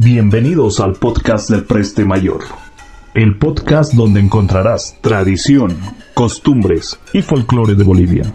Bienvenidos al podcast del Preste Mayor, el podcast donde encontrarás tradición, costumbres y folclore de Bolivia.